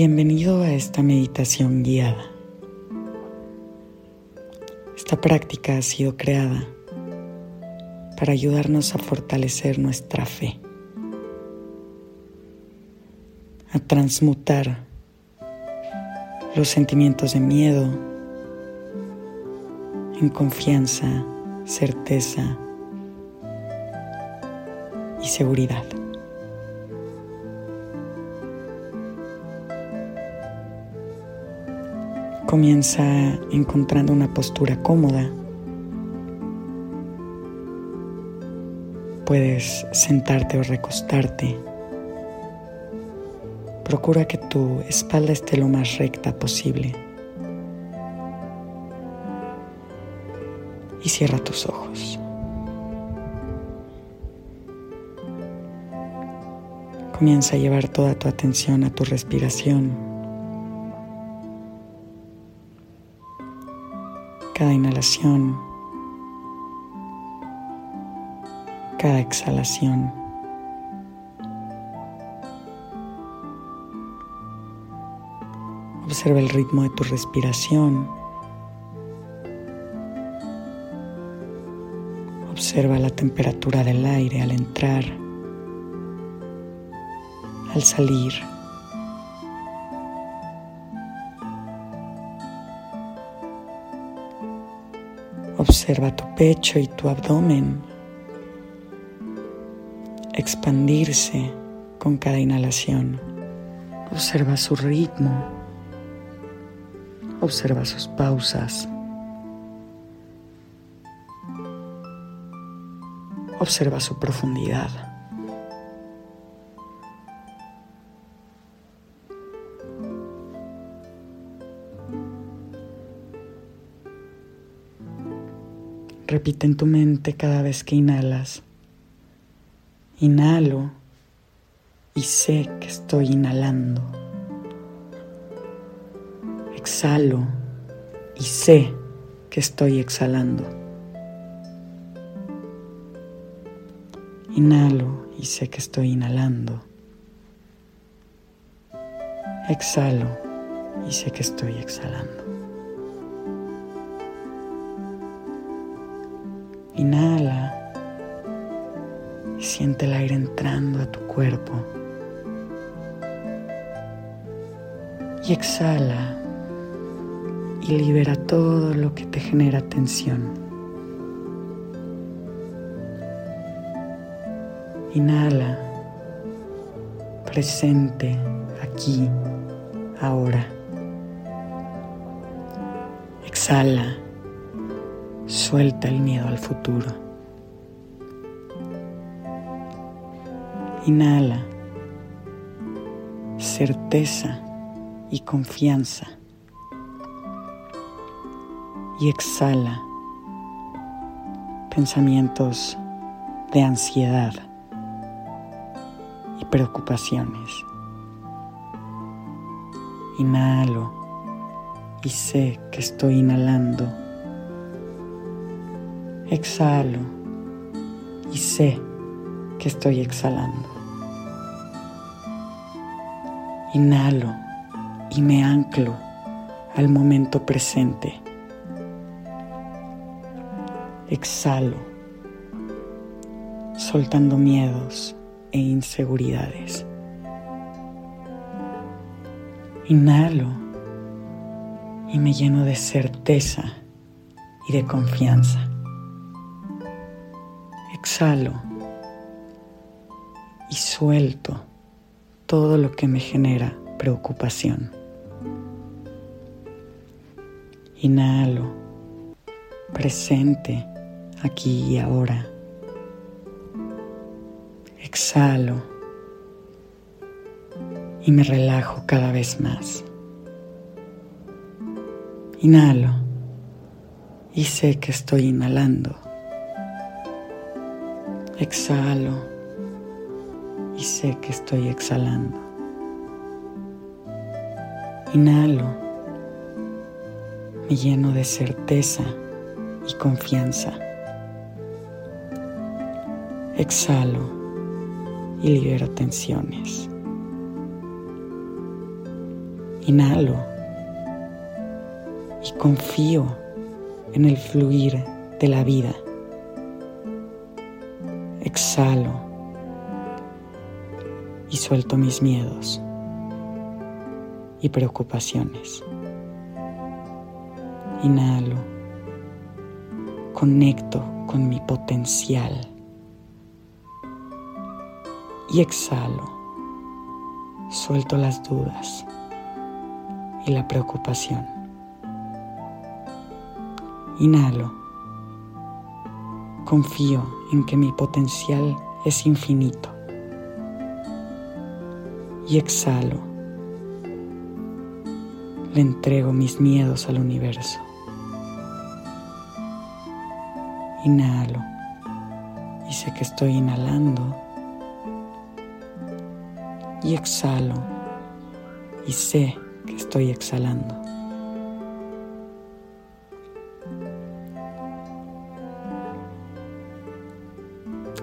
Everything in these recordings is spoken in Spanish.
Bienvenido a esta meditación guiada. Esta práctica ha sido creada para ayudarnos a fortalecer nuestra fe, a transmutar los sentimientos de miedo en confianza, certeza y seguridad. Comienza encontrando una postura cómoda. Puedes sentarte o recostarte. Procura que tu espalda esté lo más recta posible. Y cierra tus ojos. Comienza a llevar toda tu atención a tu respiración. Cada inhalación, cada exhalación. Observa el ritmo de tu respiración. Observa la temperatura del aire al entrar, al salir. Observa tu pecho y tu abdomen expandirse con cada inhalación. Observa su ritmo. Observa sus pausas. Observa su profundidad. Repite en tu mente cada vez que inhalas. Inhalo y sé que estoy inhalando. Exhalo y sé que estoy exhalando. Inhalo y sé que estoy inhalando. Exhalo y sé que estoy exhalando. Inhala y siente el aire entrando a tu cuerpo. Y exhala y libera todo lo que te genera tensión. Inhala, presente, aquí, ahora. Exhala Suelta el miedo al futuro. Inhala certeza y confianza. Y exhala pensamientos de ansiedad y preocupaciones. Inhalo y sé que estoy inhalando Exhalo y sé que estoy exhalando. Inhalo y me anclo al momento presente. Exhalo, soltando miedos e inseguridades. Inhalo y me lleno de certeza y de confianza. Exhalo y suelto todo lo que me genera preocupación. Inhalo, presente, aquí y ahora. Exhalo y me relajo cada vez más. Inhalo y sé que estoy inhalando. Exhalo y sé que estoy exhalando. Inhalo, me lleno de certeza y confianza. Exhalo y libero tensiones. Inhalo y confío en el fluir de la vida. Exhalo y suelto mis miedos y preocupaciones. Inhalo, conecto con mi potencial y exhalo, suelto las dudas y la preocupación. Inhalo, confío en que mi potencial es infinito y exhalo le entrego mis miedos al universo. Inhalo y sé que estoy inhalando. Y exhalo y sé que estoy exhalando.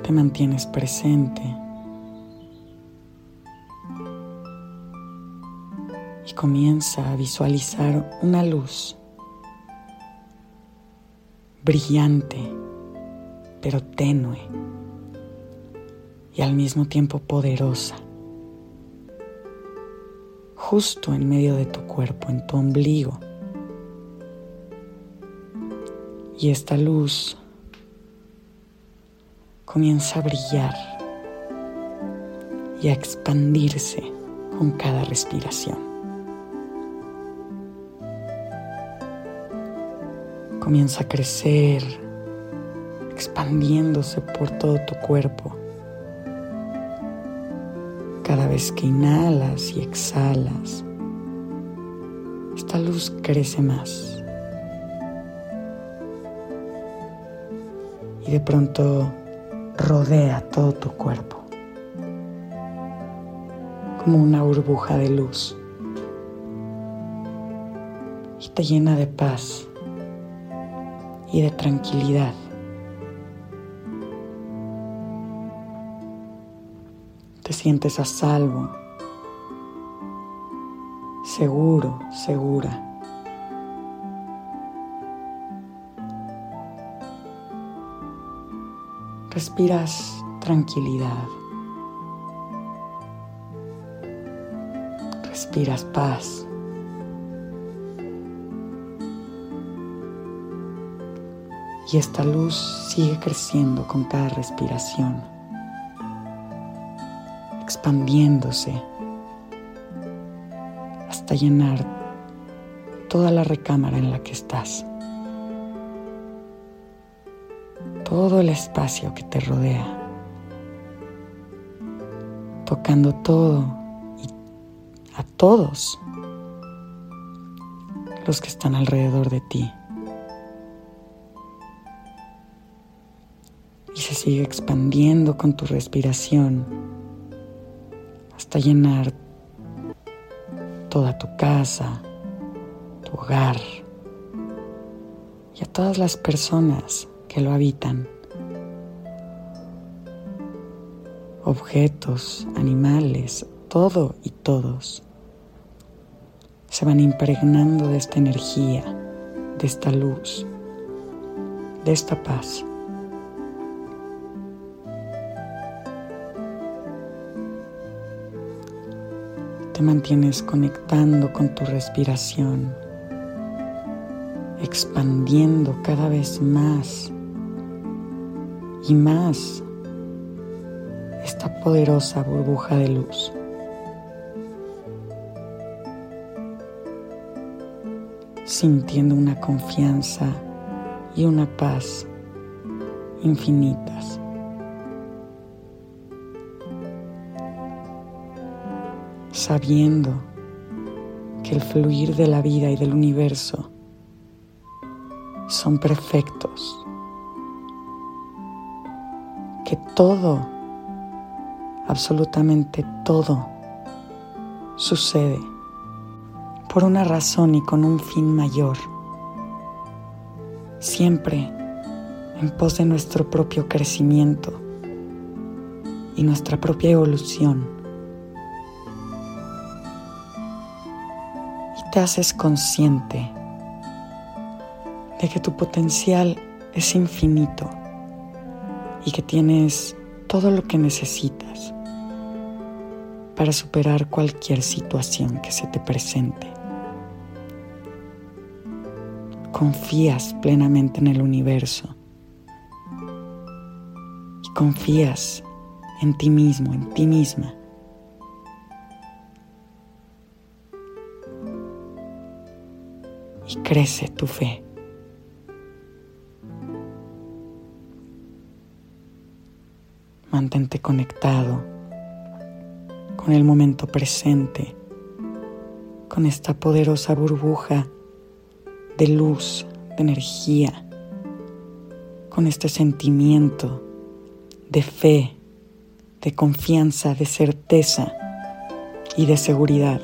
Te mantienes presente comienza a visualizar una luz brillante, pero tenue y al mismo tiempo poderosa, justo en medio de tu cuerpo, en tu ombligo. Y esta luz comienza a brillar y a expandirse con cada respiración. comienza a crecer, expandiéndose por todo tu cuerpo. Cada vez que inhalas y exhalas, esta luz crece más. Y de pronto rodea todo tu cuerpo como una burbuja de luz y te llena de paz y de tranquilidad. Te sientes a salvo, seguro, segura. Respiras tranquilidad. Respiras paz. y esta luz sigue creciendo con cada respiración, expandiéndose hasta llenar toda la recámara en la que estás, todo el espacio que te rodea, tocando todo y a todos los que están alrededor de ti. se sigue expandiendo con tu respiración hasta llenar toda tu casa, tu hogar y a todas las personas que lo habitan. Objetos, animales, todo y todos se van impregnando de esta energía, de esta luz, de esta paz. te mantienes conectando con tu respiración, expandiendo cada vez más y más poderosa burbuja de luz. sintiendo una confianza y una paz infinitas. sabiendo que el fluir de la vida y del universo son perfectos, que todo, absolutamente todo, sucede por una razón y con un fin mayor, siempre en pos de nuestro propio crecimiento y nuestra propia evolución. Te haces consciente de que tu potencial es infinito y que tienes todo lo que necesitas para superar cualquier situación que se te presente. Confías plenamente en el universo y confías en ti mismo, en ti misma. Y crece tu fe. Mantente conectado con el momento presente, con esta poderosa burbuja de luz, de energía, con este sentimiento de fe, de confianza, de certeza y de seguridad.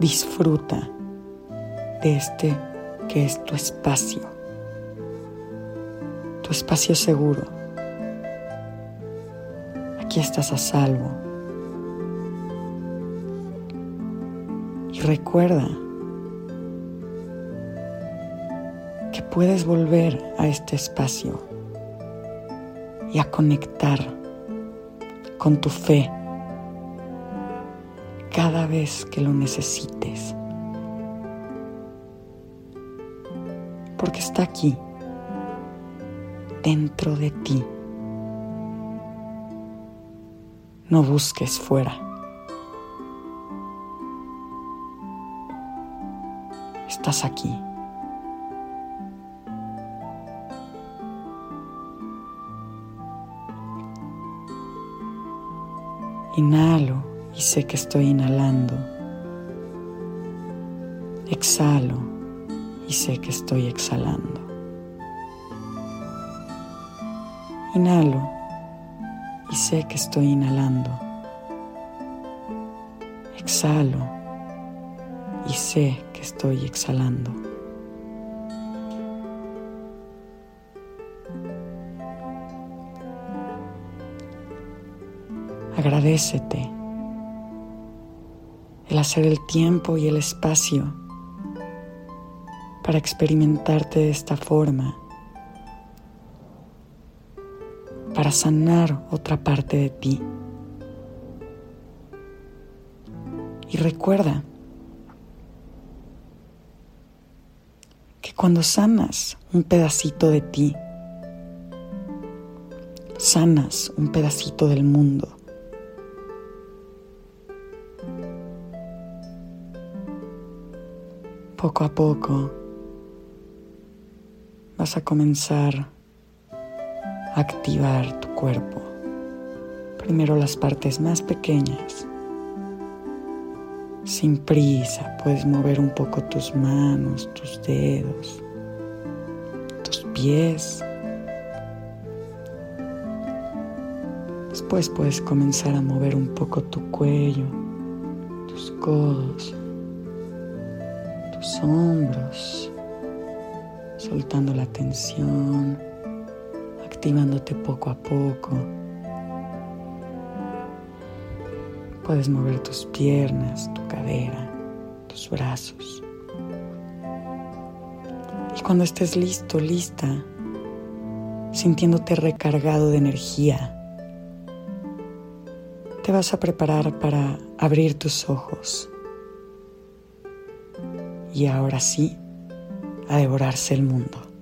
Disfruta de este que es tu espacio tu espacio seguro. Aquí estás a salvo. Y recuerda que puedes volver a este espacio y a conectar con tu fe cada vez que lo necesites. Porque está aquí dentro de ti. No busques fuera. Estás aquí. Inhalo y sé que estoy inhalando. Exhalo y sé que estoy exhalando. Inhalo y sé que estoy inhalando. Exhalo y sé que estoy exhalando. Agradecete el hacer el tiempo y el espacio para experimentarte de esta forma para sanar otra parte de ti. Y recuerda que cuando sanas un pedacito de ti, sanas un pedacito del mundo. Poco a poco vas a comenzar activar tu cuerpo. Primero las partes más pequeñas. Sin prisa puedes mover un poco tus manos, tus dedos, tus pies. Después puedes comenzar a mover un poco tu cuello, tus codos, tus hombros, soltando la tensión activándote poco a poco. Puedes mover tus piernas, tu cadera, tus brazos. Y cuando estés listo, lista, sintiéndote recargado de energía, te vas a preparar para abrir tus ojos. Y ahora sí, a devorarse el mundo.